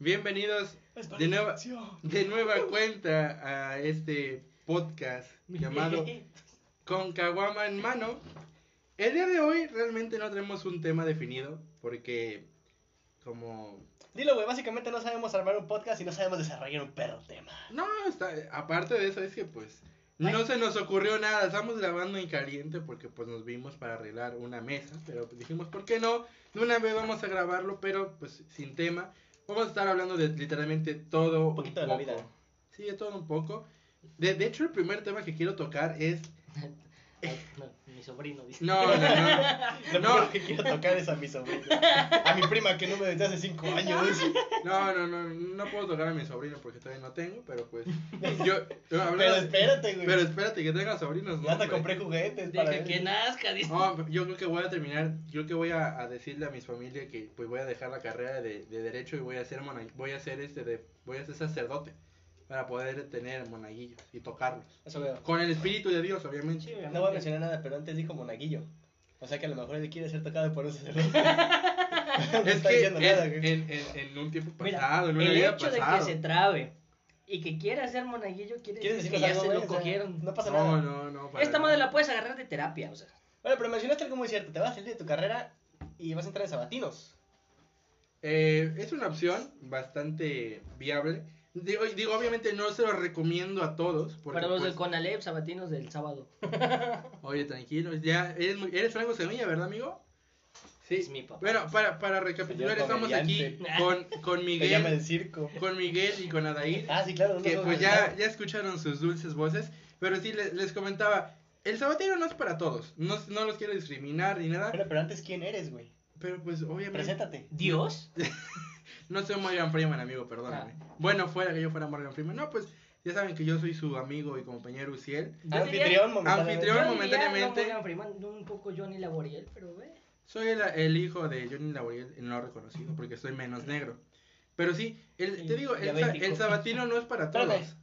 Bienvenidos de nueva, de nueva cuenta a este podcast llamado Con Caguama en mano. El día de hoy realmente no tenemos un tema definido porque como Dilo, güey, básicamente no sabemos armar un podcast y no sabemos desarrollar un perro tema. no está aparte de eso es que pues no se nos ocurrió nada, estamos grabando en caliente porque pues nos vimos para arreglar una mesa, pero dijimos, ¿por qué no? De una vez vamos a grabarlo, pero pues sin tema. Vamos a estar hablando de literalmente todo Un poquito de la vida. Sí, de todo un poco. De, de hecho, el primer tema que quiero tocar es... No, mi sobrino dice. No, no, no. Lo No. primero que quiero tocar es a mi sobrino. A mi prima que no me desde hace cinco años. No, no, no, no puedo tocar a mi sobrino porque todavía no tengo, pero pues... Yo, yo Pero espérate, güey. pero espérate que tenga sobrinos, ¿no? Ya hasta hombre? compré juguetes para Deja él. que nazca, dice. No, yo creo que voy a terminar, yo creo que voy a, a decirle a mi familia que pues voy a dejar la carrera de, de derecho y voy a ser mona- voy a ser este de voy a ser sacerdote para poder tener monaguillos y tocarlos. Eso veo. Con el espíritu de Dios, obviamente. Sí, No voy a mencionar nada, pero antes dijo monaguillo. O sea que a lo mejor él quiere ser tocado por un sacerdote. no es está que diciendo en, nada, en, en, en un tiempo Mira, pasado, en una el vida hecho de que se trabe y que quiera ser monaguillo quiere ¿Quieres decir decir que ya se lo cogieron. No pasa No, nada. no, no. para Esta madre la puedes agarrar de terapia, o sea. Bueno, pero mencionaste algo muy cierto. Te vas a salir de tu carrera y vas a entrar en sabatinos. Eh, es una opción bastante viable. Digo, digo, obviamente no se lo recomiendo a todos. Porque, Para los pues, del Conalep, sabatinos del sábado. Oye, tranquilo, ya eres, muy- eres Franco Semilla, ¿verdad, amigo? Sí. Es mi papá. Bueno, para, para recapitular, estamos aquí con, con Te llama el Miguel, circo. con Miguel y con Adair, Ah, sí, claro. no que pues ya, ya escucharon sus dulces voces, pero sí les, les comentaba, el sabatero no es para todos, no, no los quiero discriminar ni nada, Bueno, pero antes, ¿quién eres, güey? pero pues obviamente Preséntate. ¿Dios? no soy Morgan Freeman, amigo, perdóname. Ah. Bueno, fuera que yo fuera Morgan Freeman, no, pues ya saben que yo soy su amigo y compañero Uciel. Yo diría- Anfitrión, momentáneamente. Anfitrión. Yo momentáneamente. no Morgan Freeman, un poco Johnny Laboriel, pero ve. Soy el, el hijo de Johnny Laboriel, el no reconocido, porque soy menos negro. Pero sí, el, te digo, el, el sabatino no es para todos.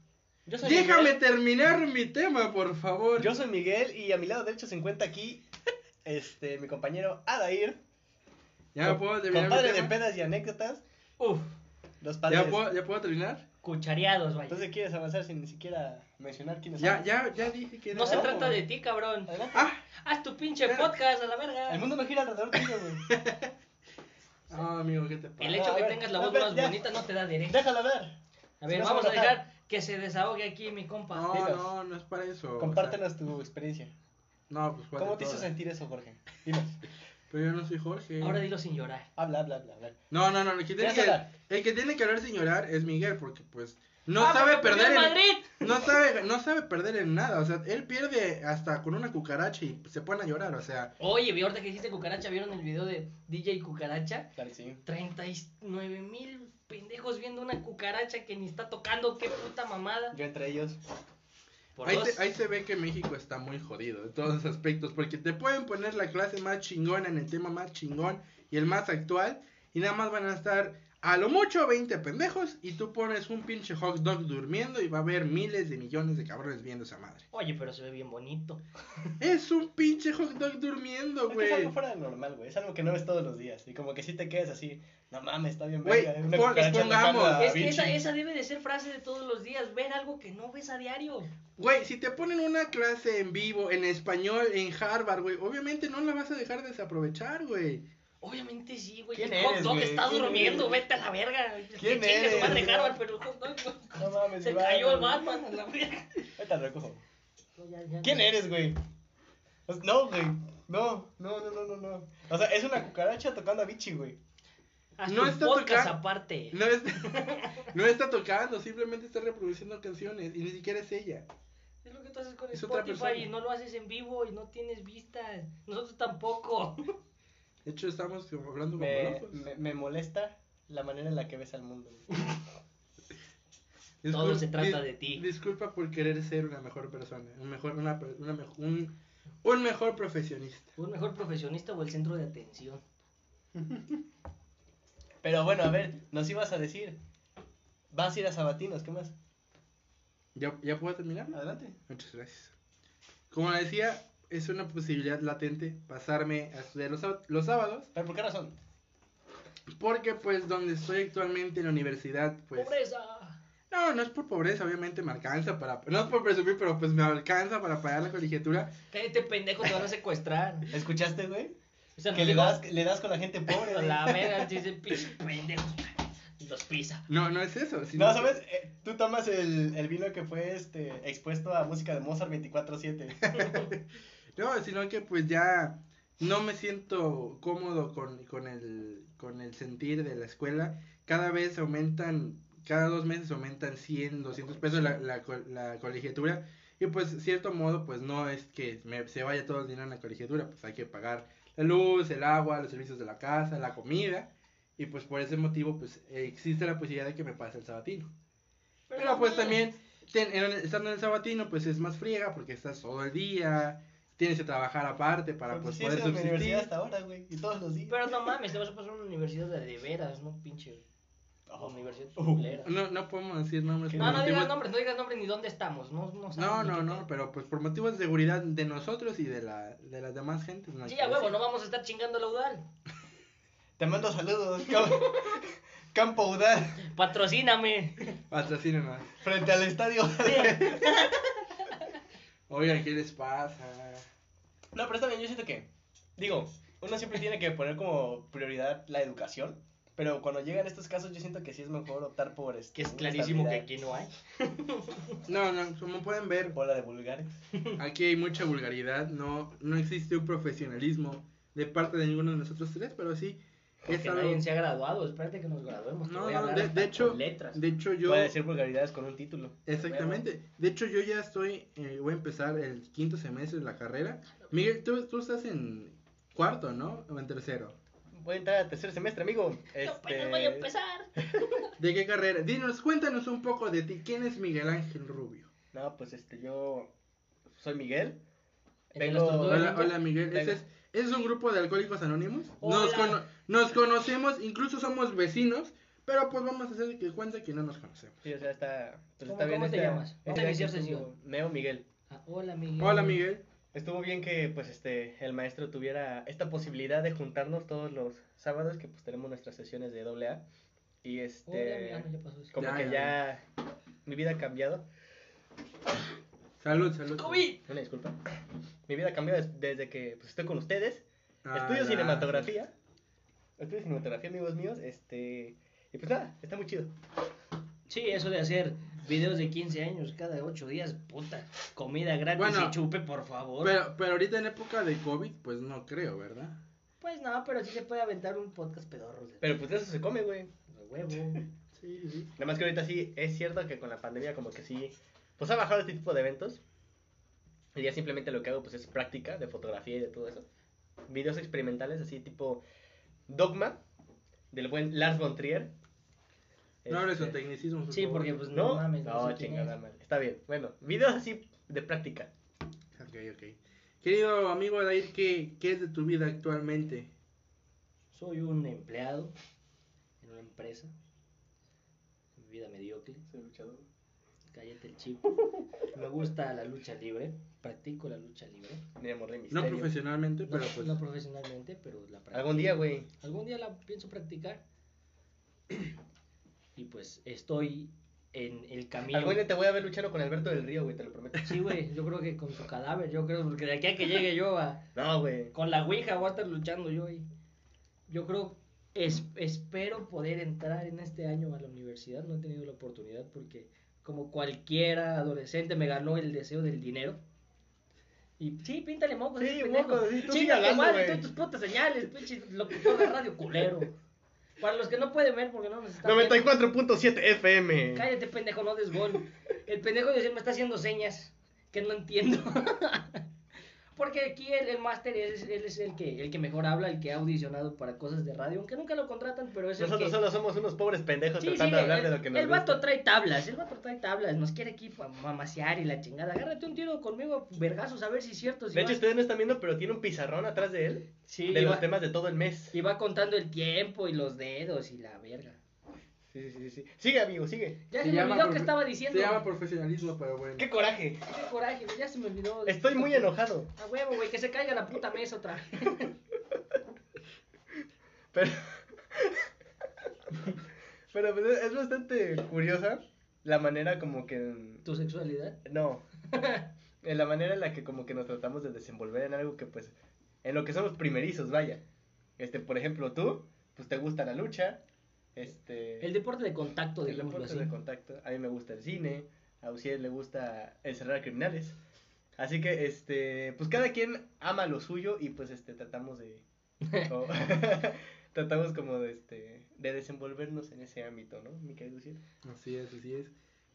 Yo soy Déjame Miguel. terminar mi tema, por favor. Yo soy Miguel y a mi lado derecho se encuentra aquí este mi compañero Adair. ya me puedo terminar mi Compadre de tema. pedas y anécdotas. Uf, Los padres. ¿Ya puedo, ¿Ya puedo terminar? cuchareados, vaya. Entonces quieres avanzar sin ni siquiera mencionar quiénes Ya, son. ya, ya dije que No era- se No, trata de ti, cabrón. Adelante. Ah, Haz tu pinche podcast a la verga. El mundo no gira alrededor tuyo, güey. no, amigo, ¿qué te pasa? El hecho A que ver, tengas la voz ver, más ya. bonita no te da derecho. Déjala ver. A ver, Si no vamos a dejar que se desahogue aquí mi compa. No, dinos. no, no es para eso. o Compártenos tu experiencia. no, pues ¿cuál ¿Cómo de te hizo sentir eso, Jorge? Dinos. Pero yo no soy Jorge. Ahora dilo sin llorar. Habla, habla, habla. habla. No, no, no, el que, tiene ¿Quieres que, hablar? el que tiene que hablar sin llorar es Miguel, porque pues no Ah, sabe perder el en, Madrid. no sabe, no sabe perder en nada, o sea, él pierde hasta con una cucaracha y se pone a llorar, o sea, Oye, vi ahorita que dijiste cucaracha, ¿vieron el video de DJ Cucaracha? Claro, sí. 39 mil pendejos viendo una cucaracha que ni está tocando, qué puta mamada. Yo entre ellos. Ahí se, ahí se ve que México está muy jodido en todos los aspectos, porque te pueden poner la clase más chingona en el tema más chingón y el más actual, y nada más van a estar a lo mucho 20 pendejos, y tú pones un pinche hot dog durmiendo y va a haber miles de millones de cabrones viendo esa madre. Oye, pero se ve bien bonito. Es un pinche hot dog durmiendo, Es que güey. es algo fuera de normal, güey. Es algo que no ves todos los días. Y como que si te quedas así, no mames, está bien Güey, pongamos. es que esa debe de ser frase de todos los días, ver algo que no ves a diario. Güey, si te ponen una clase en vivo, en español, en Harvard, güey, obviamente no la vas a dejar desaprovechar, güey. Obviamente sí, güey. ¿Quién El hot eres, dog güey? está ¿Quién durmiendo, eres? vete a la verga. ¿Quién Que su madre pero el hot dog, güey, No mames, Se Batman. cayó el Batman a la verga. Ahorita recojo. No, ya, ya, ¿Quién eres, güey? Pues, No, güey. No, no, no, no, no, no. O sea, es una cucaracha tocando a Vichy, güey. Haz No está podcast tocando- aparte. No está, no está tocando, simplemente está reproduciendo canciones y ni siquiera es ella. Es lo que tú haces con Es Spotify y no lo haces en vivo y no tienes vistas. Nosotros tampoco. De hecho, estamos como hablando como Me, locos. me, me molesta la manera en la que ves al mundo. Todo se trata de ti. Disculpa por querer ser una mejor persona, un mejor, una, una un, un mejor profesionista. ¿Un mejor profesionista o el centro de atención? Pero bueno, a ver, nos ibas a decir. Vas a ir a Sabatinos, ¿qué más? ¿Ya, ¿Ya puedo terminar? Adelante. Muchas gracias. Como decía, es una posibilidad latente pasarme a estudiar los, los sábados. ¿Pero por qué razón? Porque pues donde estoy actualmente en la universidad, pues... Pobreza. No, no es por pobreza, obviamente me alcanza para... No es por presumir, pero pues me alcanza para pagar la colegiatura. Cállate, pendejo, te van a secuestrar. ¿Escuchaste, güey? O sea, Que le das, le das con la gente pobre, güey. la verga, dice pinche pendejo. Los pisa. No, no es eso. sino No, que- ¿sabes? Eh, tú tomas el, el vino que fue este expuesto a música de Mozart 24-7. No, sino que pues ya no me siento cómodo con, con, el, con el sentir de la escuela. Cada vez aumentan, cada dos meses aumentan 100, 200 pesos la, la, la colegiatura. Y pues, cierto modo, pues no es que me- se vaya todo el dinero en la colegiatura. Pues hay que pagar la luz, el agua, los servicios de la casa, la comida. Y pues por ese motivo, pues existe la posibilidad de que me pase el sabatino. Pero pues también, ten- en- estando en el sabatino, pues es más friega porque estás todo el día, tienes que trabajar aparte para Pues pues sí, poder subsistir. hasta ahora, güey. Y todos los días. Pero no mames, te vas a pasar una universidad de, de veras, no pinche Oh. universidad Uh. No, no podemos decir nombres. No, no digas motivos- nombres, no digas nombres ni dónde estamos. No, no, No, no, no, pero pues por motivos de seguridad de nosotros y de la de las demás gentes. No Sí, a huevo, decir. no vamos a estar chingando la UDAL. Te mando saludos. Campo, Campo Udal, Patrocíname. Patrocínenos. frente al estadio. Oigan, ¿qué les pasa? No, pero está bien, yo siento que, digo, uno siempre tiene que poner como prioridad la educación, pero cuando llegan estos casos yo siento que sí es mejor optar por este, Que es clarísimo que aquí no hay. No, no, como pueden ver, Bola de vulgares. aquí hay mucha vulgaridad, no, no existe un profesionalismo de parte de ninguno de nosotros tres, pero sí es Que algo... nadie se ha graduado. Espérate que nos graduemos. te No, voy a no, de, de hecho, letras. de hecho yo... Puede decir vulgaridades con un título. Exactamente. De hecho, yo ya estoy, eh, voy a empezar el quinto semestre de la carrera. Miguel, tú, tú estás en cuarto, ¿no? O en tercero. Voy a entrar al tercer semestre, amigo. Yo Este... apenas voy a empezar. ¿De qué carrera? Dinos, cuéntanos un poco de ti. ¿Quién es Miguel Ángel Rubio? No, pues este, yo soy Miguel. Tengo- Hola, hola Miguel. ¿Ese es, ese es un grupo de alcohólicos anónimos? Nos, Hola. cono- nos conocemos, incluso somos vecinos, pero pues vamos a hacer que cuenta que no nos conocemos. Sí, o sea, está... Pues ¿Cómo- está bien cómo te llamas? esta sesión. Neo Miguel. Ah, hola, Miguel. Hola Miguel. Estuvo bien que pues este el maestro tuviera esta posibilidad de juntarnos todos los sábados que pues tenemos nuestras sesiones de doble A y este Miguel. No, ya pasó eso. como Ya, que ya, ya mi vida ha cambiado. Salud, salud. COVID. Una disculpa. Mi vida ha cambiado des- desde que pues, estoy con ustedes. Ah, Estudio cinematografía. Estudio cinematografía, amigos míos, este y pues nada, está muy chido. Sí, eso de hacer videos de 15 años cada 8 días, puta. Comida gratis Bueno, y chupe, por favor. Pero, pero ahorita en época de COVID, pues no creo, ¿verdad? Pues no, pero sí se puede aventar un podcast pedorro. de- Pero pues eso se come, güey. de huevo. Sí, sí. Nada más que ahorita sí es cierto que con la pandemia como que sí pues ha bajado este tipo de eventos. Y ya simplemente lo que hago pues es práctica de fotografía y de todo eso. Videos experimentales así tipo Dogma del buen Lars von Trier. No hables con Este, tecnicismos. por Sí, favor. porque pues no, ¿No? mames. No, sé quién chingada madre. Está bien. Bueno, videos así de práctica. Ok, ok. Querido amigo Adair, ¿qué, ¿qué es de tu vida actualmente? Soy un empleado en una empresa. Vida mediocre. Soy luchador. Cállate el chip. Me gusta la lucha libre. Practico la lucha libre. No profesionalmente, No, pero pues... no profesionalmente, pero la practico. Algún día, güey. Algún día la pienso practicar. Y pues estoy en el camino. Algún día te voy a ver luchando con Alberto del Río, güey, te lo prometo. Sí, güey, yo creo que con su cadáver, yo creo, porque de aquí a que llegue yo a, No, güey. con la Ouija voy a estar luchando yo ahí. Yo creo, es, espero poder entrar en este año a la universidad, no he tenido la oportunidad porque como cualquiera adolescente me ganó el deseo del dinero. Y sí, píntale mocos. Sí, mocos, sí, tú sigue hablando, madre, tú tus putas señales, pinche locutor de radio culero. Para los que no pueden ver porque no nos están viendo. 94.7 FM. Cállate, pendejo, no des gol. El pendejo de decir me está haciendo señas que no entiendo. Porque aquí el, el máster es, él es el que, el que mejor habla, el que ha audicionado para cosas de radio, aunque nunca lo contratan, pero es Nosotros el que... solo somos unos pobres pendejos Sí, sí, tratando de hablar el, de lo que nos el vato gusta. trae tablas, el vato trae tablas, nos quiere aquí mamasear y la chingada. Agárrate un tiro conmigo, vergazos, a ver si es cierto. Si De hecho, ustedes no están viendo, pero tiene un pizarrón atrás de él sí, de los va, temas de todo el mes. y va contando el tiempo y los dedos y la verga. Sí, sí, sí, sí. Sigue, amigo, sigue. Ya se, me olvidó que estaba diciendo. Se llama profesionalismo, pero bueno. ¡Qué coraje! Qué coraje, güey, ya se me olvidó. Estoy muy enojado. A huevo, güey, que se caiga la puta mesa otra vez. Pero, Pero pues, es bastante curiosa la manera como que... ¿Tu sexualidad? No. en la manera en la que como que nos tratamos de desenvolver en algo que pues... En lo que somos primerizos, vaya. Este, por ejemplo, tú, pues te gusta la lucha. Este... El deporte de contacto, el deporte así. de contacto. A mí me gusta el cine. A Uciel le gusta encerrar criminales. Así que, este, pues cada quien ama lo suyo y pues este tratamos de... o- tratamos como de este de desenvolvernos en ese ámbito, ¿no? Mi querido Uciel? Así es, así es.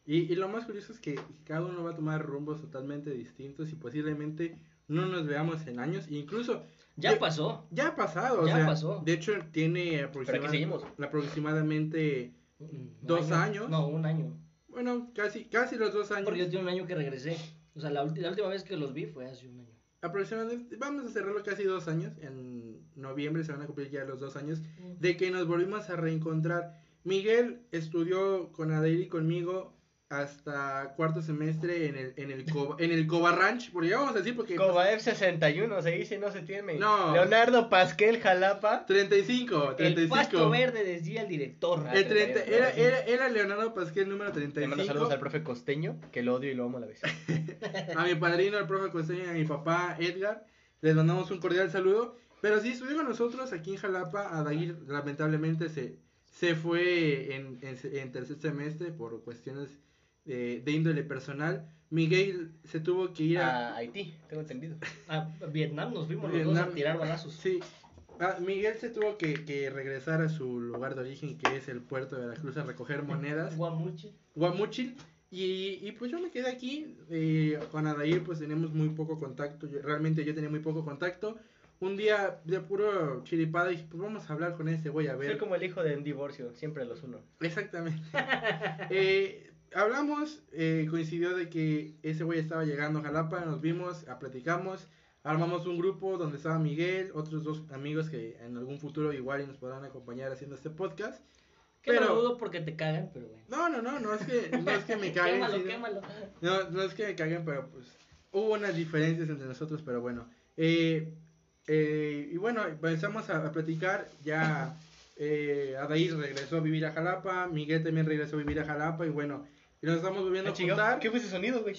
Y, y lo más curioso es que cada uno va a tomar rumbos totalmente distintos y posiblemente no nos veamos en años. Incluso Ya pasó. ya ha pasado. o Ya sea, pasó. De hecho, tiene aproximadamente, Un ¿Dos año. años? No, un año. bueno, casi, casi los dos años. Porque yo tengo un año que regresé. O sea, la, la última vez que los vi fue hace un año. Aproximadamente, vamos a cerrarlo casi dos años. En noviembre se van a cumplir ya los dos años de que nos volvimos a reencontrar. Miguel estudió con Adair y conmigo hasta cuarto semestre en el en el Coba, en el Coba Ranch, porque ya vamos a decir porque Coba F61, se dice, no se tiene. No. Leonardo Pasquel Jalapa. 35, El 35. pasto verde decía el director. El 30 31, era, era, era Leonardo Pasquel número Le mando 35. saludos al profe Costeño, que lo odio y lo amo a la vez. a mi padrino, al profe Costeño y a mi papá Edgar. Les mandamos un cordial saludo. Pero sí, estudió con nosotros aquí en Jalapa. Adair lamentablemente se, se fue en, en, en tercer semestre por cuestiones de, de índole personal. Miguel se tuvo que ir a... A Haití, tengo entendido. A Vietnam nos fuimos los dos Vietnam. a tirar balazos. Sí, ah, Miguel se tuvo que, que regresar a su lugar de origen, que es el puerto de Veracruz, a recoger monedas. Guamuchi. Guamuchil. Y, y pues yo me quedé aquí. eh, con Adair pues tenemos muy poco contacto. yo- realmente yo tenía muy poco contacto. Un día de puro chiripada dije, pues vamos a hablar con ese güey a Soy ver. como el hijo de un divorcio, siempre los uno. Exactamente. Eh, hablamos, eh, coincidió de que ese güey estaba llegando a Jalapa, nos vimos, a platicamos, armamos un grupo donde estaba Miguel, otros dos amigos que en algún futuro igual y nos podrán acompañar haciendo este podcast. Que Pero- no dudo porque te cagan, pero bueno. No, no, no, no es que, no es que me caguen. quémalo, sino- quémalo. No, no es que me caguen, pero pues hubo unas diferencias entre nosotros, pero bueno. Eh, eh, y bueno, empezamos a, a platicar, ya eh, Adair regresó a vivir a Jalapa, Miguel también regresó a vivir a Jalapa y bueno, y nos estamos volviendo Ah, a juntar. ¿Qué fue ese sonido, güey?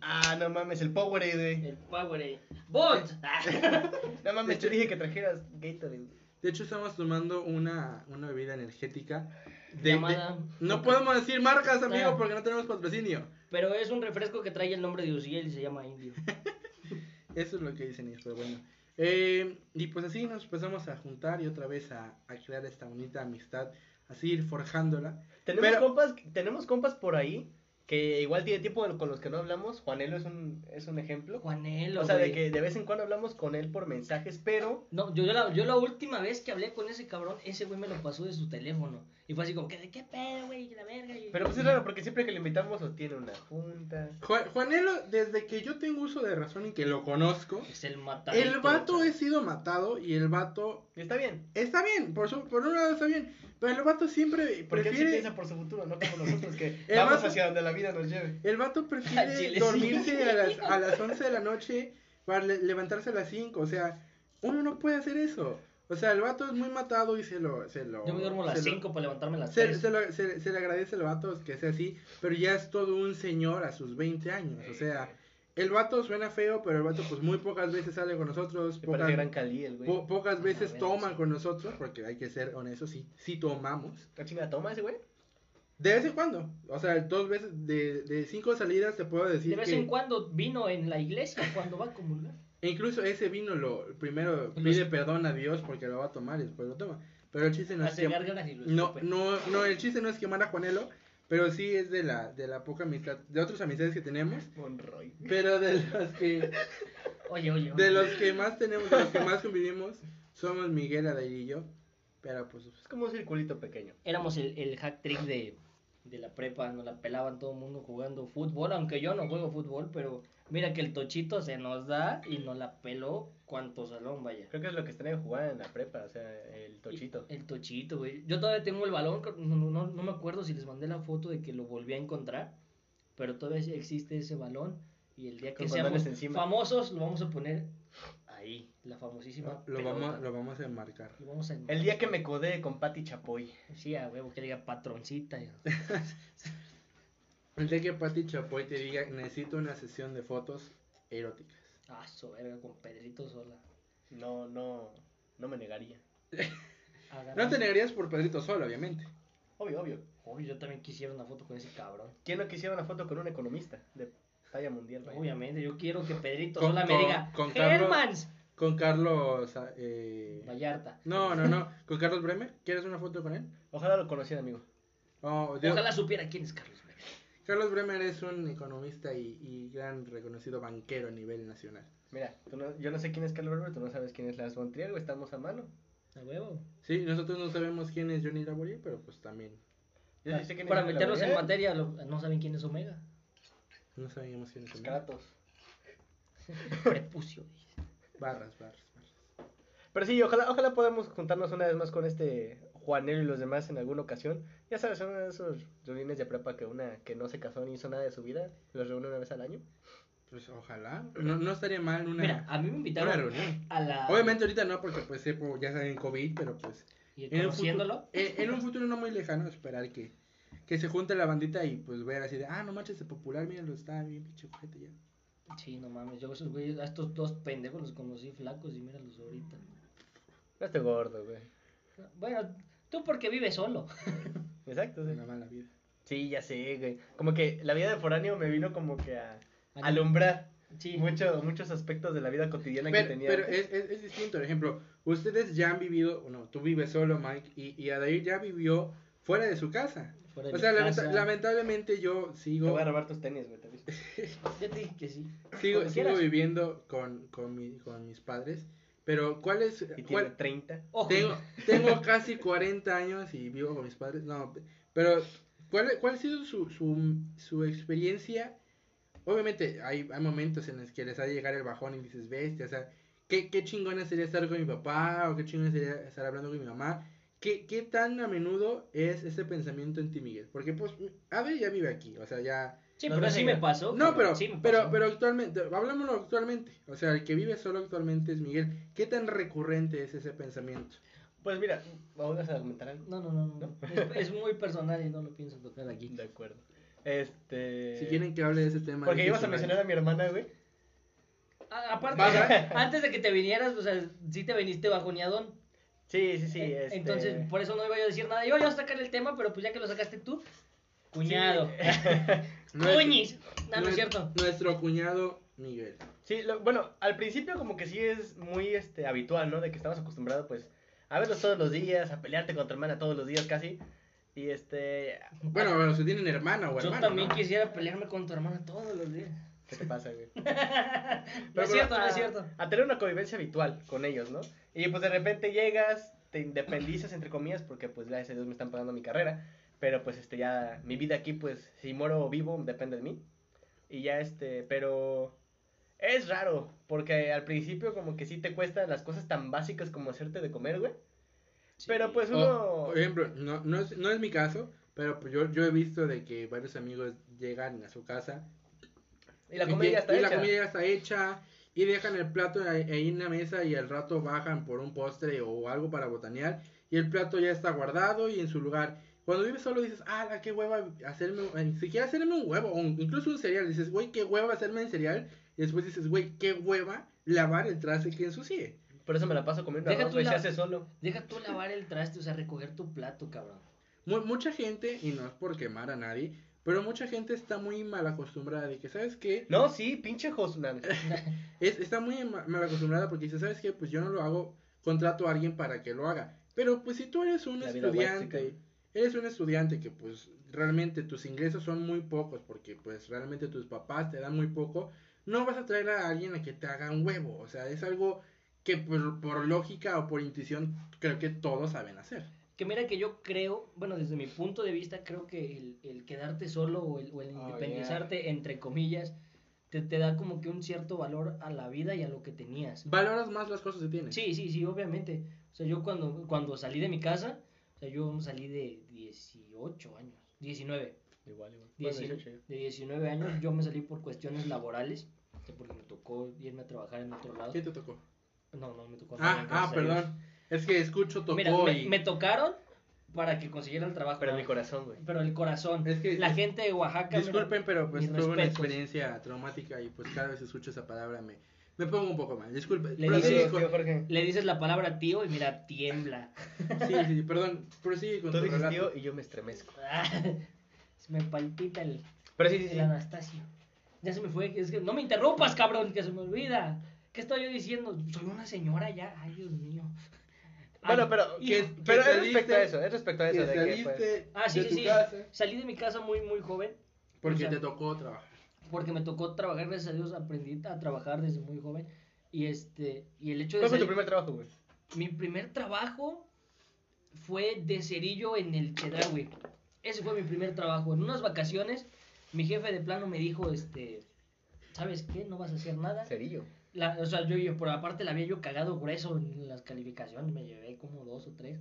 Ah, no mames, el Powerade, güey. El Powerade. ¡Bolt! No mames, te dije que trajeras Gatorade. De hecho estamos tomando una, una bebida energética. de- Llamada- de- no podemos decir marcas, amigo, Ah. porque no tenemos patrocinio. Pero es un refresco que trae el nombre de Uziel y se llama Indio. Eso es lo que dicen ellos, pero bueno. Eh, y pues así nos empezamos a juntar y otra vez a, a crear esta bonita amistad, así ir forjándola. Tenemos Pero- compas, tenemos compas por ahí que igual tiene tiempo con los que no hablamos. Juanelo es un, es un ejemplo. Juanelo. o sea, de que de vez en cuando hablamos con él por mensajes, pero No, yo, yo, la, yo la última vez que hablé con ese cabrón, ese güey me lo pasó de su teléfono. Y fue así como, ¿qué, qué pedo, güey? Que la verga. y- pero pues es raro porque siempre que le invitamos o tiene una junta. Ju- Juanelo, desde que yo tengo uso de razón y que lo conozco, Es el matadito. el vato he sido matado y el vato está bien. está bien, por, su, por un lado está bien, pero el vato siempre Porque él sí prefiere... piensa por su futuro, no como nosotros que El vamos vato- hacia donde la vida nos lleve. El vato prefiere chile, dormirse sí. a las, a las 11 de la noche para le- levantarse a las 5. O sea, uno no puede hacer eso. O sea, el vato es muy matado y se lo... Se lo Yo me duermo a las se lo- 5 para levantarme a las Se, 3. se lo- se- se le agradece al vato que sea así, pero ya es todo un señor a sus 20 años. O sea, el vato suena feo, pero el vato pues muy pocas veces sale con nosotros. Pocas, parece gran Cali el güey. po- pocas veces sí. con nosotros, porque hay que ser honestos, sí, sí tomamos. ¿La chingada toma ese güey? De vez en cuando. O sea, dos veces, de, de cinco salidas te puedo decir De vez que... en cuando vino en la iglesia cuando va a comulgar. E incluso ese vino lo primero pide perdón a Dios porque lo va a tomar y después lo toma. Pero el chiste no es que gárgaras y lo no, escupe. no, no, el chiste no es quemar a Juanelo, pero sí es de la de la poca amistad, de otras amistades que tenemos, Monroy. pero de los que Oye, oye, oye. de los que más tenemos, de los que más convivimos somos Miguel Adair y yo. Pero pues Es como un circulito pequeño. Éramos el, el hack trick de, de la prepa, nos la pelaban todo el mundo jugando fútbol, aunque yo no juego fútbol, pero mira que el tochito se nos da y nos la peló cuanto salón vaya. Creo que es lo que están en jugar en la prepa, o sea, el tochito. El tochito, güey. Yo todavía tengo el balón, creo- no, no, no me acuerdo si les mandé la foto de que lo volví a encontrar, pero todavía existe ese balón y el día que seamos famosos lo vamos a poner ahí. La famosísima. Lo pelota. vamos, lo vamos a enmarcar. Lo vamos a El día que me codé con Pati Chapoy. Sí, a huevo, que diga patroncita. El día que Pati Chapoy te diga, necesito una sesión de fotos eróticas. Ah, su verga, con Pedrito sola. No, no, no me negaría. No te negarías por Pedrito solo, obviamente. Obvio, obvio. Uy, yo también quisiera una foto con ese cabrón. ¿Quién no quisiera una foto con un economista de talla mundial? vaya? Obviamente, yo quiero que Pedrito Con- sola me diga con Carlos- Hermans Con Carlos... Eh... Vallarta. No, no, no. ¿Con Carlos Bremer? ¿Quieres una foto con él? Ojalá lo conociera, amigo. Oh. Ojalá supiera quién es Carlos. Carlos Bremer es un economista y, y gran reconocido banquero a nivel nacional. Mira, tú no- yo no sé quién es Carlos Berber, tú no sabes quién es Lars von Trier, estamos a mano. A huevo. Sí, nosotros no sabemos quién es Johnny Laboriel, pero pues también Yo sí sé quién es Para Johnny meterlos en materia, lo- no saben quién es Omega. no sabíamos quién es. Kratos. Prepucio. Barras, barras, barras. Pero sí, ojalá, ojalá podamos juntarnos una vez más con este Juanelo y los demás en alguna ocasión. Ya sabes, son esos reuniones de prepa que una que no se casó ni hizo nada de su vida, los reúne una vez al año. Pues ojalá. No, no estaría mal una, Mira, a mí me una invitaron reunión. a la. Obviamente ahorita no, porque pues eh, pues, ya saben COVID, pero pues Y en un, futuro, eh, en un futuro no muy lejano esperar que, que se junte la bandita y pues ver así de, ah, no manches, de popular, mírenlo, está bien pinche ojete ya. Sí, no mames. Yo esos güeyes, a estos dos pendejos los conocí flacos y míralos ahorita. No estoy gordo, güey. Bueno, tú porque vives solo. Exacto, sí. Una mala vida. Sí, ya sé, güey. Como que la vida de foráneo me vino como que a Alu- alumbrar Sí. mucho, muchos aspectos de la vida cotidiana que tenía. pero es, es, es distinto, por ejemplo, ustedes ya han vivido, bueno, tú vives solo, Mike, y, y Adair ya vivió fuera de su casa. Fuera de O sea, casa. lamenta- lamentablemente yo Te sigo, voy a robar tus tenis, güey. te aviso. Ya te dije que sí. sigo, viviendo con, con, mi- con mis padres, pero ¿cuál es? Y tiene cuál- 30. Ojo. tengo, tengo casi 40 años y vivo con mis padres, no, pero ¿cuál, cuál ha sido su, su, su experiencia? Obviamente hay, hay momentos en los que les ha de llegar el bajón y dices, bestia, o sea, ¿qué, qué chingona sería estar con mi papá o qué chingona sería estar hablando con mi mamá? ¿Qué, ¿Qué tan a menudo es ese pensamiento en ti, Miguel? Porque pues, Ave ya vive aquí, o sea, ya... Sí, pero sí me pasó. No, pero, sí me pero, pero actualmente, hablámoslo actualmente, o sea, el que vive solo actualmente es Miguel. ¿Qué tan recurrente es ese pensamiento? Pues mira, vamos a argumentar algo. No, no, no. no. Es, es muy personal y no lo pienso tocar aquí. De acuerdo. Este. Si quieren que hable de ese tema... Porque ibas a mencionar a mi hermana, güey. A- aparte, antes de que te vinieras, o sea, sí te viniste bajoneadón. Sí, sí, sí. Eh, este- Entonces, por eso no iba yo a decir nada. Yo iba a sacar el tema, pero pues ya que lo sacaste tú, cuñado. Nuestro- Cuñis. No, no es cierto. Nuestro cuñado Miguel. Sí, lo- bueno, al principio como que sí es muy este habitual, ¿no? De que estamos acostumbrados pues a verlos todos los días, a pelearte con tu hermana todos los días casi. Y este, Bueno, bueno, si tienen hermana o Yo hermano. también ¿no? quisiera pelearme con tu hermana todos los días. ¿Qué te pasa, güey? No Pero, es cierto, no es cierto. A tener una convivencia habitual con ellos, ¿no? Y pues de repente llegas, te independizas entre comillas porque pues gracias a Dios me están pagando mi carrera, pero pues este ya mi vida aquí pues si muero o vivo depende de mí. Y ya este, pero es raro porque al principio como que sí te cuesta las cosas tan básicas como hacerte de comer, güey. Pero pues O, uno por ejemplo, no, no, es, no es mi caso, pero pues yo, yo he visto de que varios amigos llegan a su casa y la y comida lle- ya está y la hecha. comida ya está hecha y dejan el plato ahí, en la mesa y al rato bajan por un postre o algo para botanear y el plato ya está guardado y en su lugar. Cuando vives solo dices, ah, la, qué hueva hacerme, eh, ni siquiera hacerme un huevo, o un- incluso un cereal. Dices, güey, qué hueva hacerme el cereal. Y después dices, güey, qué hueva lavar el traste que ensucie. Por eso me la paso comiendo Deja arroz, tú güey, la- se hace solo. Deja tú lavar el traste, o sea, recoger tu plato, cabrón. Mu- mucha gente, y no es por quemar a nadie, pero mucha gente está muy mal acostumbrada de que, ¿sabes qué? No, sí, pinche Josnan. Es, está muy ma- mal acostumbrada porque dice, ¿sabes qué? Pues yo no lo hago, contrato a alguien para que lo haga. Pero pues si tú eres un La estudiante, huáxica. eres un estudiante que pues realmente tus ingresos son muy pocos porque pues realmente tus papás te dan muy poco, no vas a traer a alguien a que te haga un huevo. O sea, es algo que por, por lógica o por intuición creo que todos saben hacer. Que mira que yo creo, bueno, desde mi punto de vista, creo que el, el quedarte solo o el, o el Oh, independizarte, entre comillas, te, te da como que un cierto valor a la vida y a lo que tenías. Valoras más las cosas que tienes. Sí, sí, sí, obviamente. O sea, yo cuando, cuando salí de mi casa, o sea, yo salí de 18 años, 19. Igual, igual. Dieci- Bueno, 18 ya. de 19 años yo me salí por cuestiones laborales, porque me tocó irme a trabajar en otro lado. ¿Qué te tocó? No, no me tocó. Ah, ah, perdón. Es que escucho tocó Mira, me, y... me tocaron para que consiguiera el trabajo. Pero mi corazón, güey. Pero el corazón. Es que- la es- gente de Oaxaca. mira, Disculpen, pero pues tuve una experiencia traumática y pues cada vez que escucho esa palabra me, me pongo un poco mal. Disculpen. Le dices, con- Tío Jorge. Le dices la palabra tío y mira, tiembla. Sí, sí, sí, perdón. Prosigue con Tú tu dices relato. tío y yo me estremezco. se me palpita el, Pero sí, sí, el sí. Anastasio. Ya se me fue. Es que no me interrumpas, cabrón, que se me olvida. ¿Qué estoy yo diciendo? Soy una señora ya. Ay, Dios mío. Bueno, pero, que- pero es respecto a eso, es respecto a eso. De que, pues, Ah, sí, de sí, sí. casa Salí de mi casa muy, muy joven. porque O sea, te tocó trabajar. porque me tocó trabajar, gracias a Dios, aprendí a trabajar desde muy joven. Y este, y el hecho de ¿Cuál fue tu primer trabajo, güey? mi primer trabajo fue de cerillo en el Chedraui. Ese fue mi primer trabajo. En unas vacaciones, mi jefe de plano me dijo, este, ¿sabes qué? No vas a hacer nada. Cerillo. La- o sea, yo, yo, por aparte la había yo cagado grueso en las calificaciones, me llevé como dos o tres.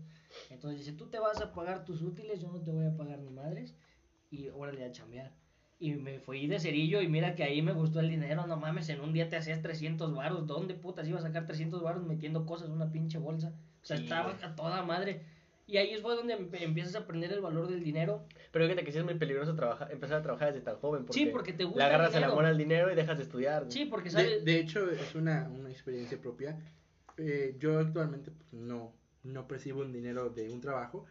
Entonces dice, tú te vas a pagar tus útiles, yo no te voy a pagar ni madres, y órale a chambear. Y me fui de cerillo y mira que ahí me gustó el dinero, no mames, en un día te hacías 300 varos, ¿dónde putas iba a sacar 300 varos metiendo cosas en una pinche bolsa? O sea, Sí, estaba a toda madre. Y ahí fue donde empe- empiezas a aprender el valor del dinero. Pero fíjate que sí es muy peligroso trabajar, empezar a trabajar desde tan joven. Porque Sí, porque te gusta Le el agarras el dinero. amor al dinero y dejas de estudiar. Sí, porque De, sabes... de hecho, es una, una experiencia propia. Eh, yo actualmente pues, no, no percibo un dinero de un trabajo,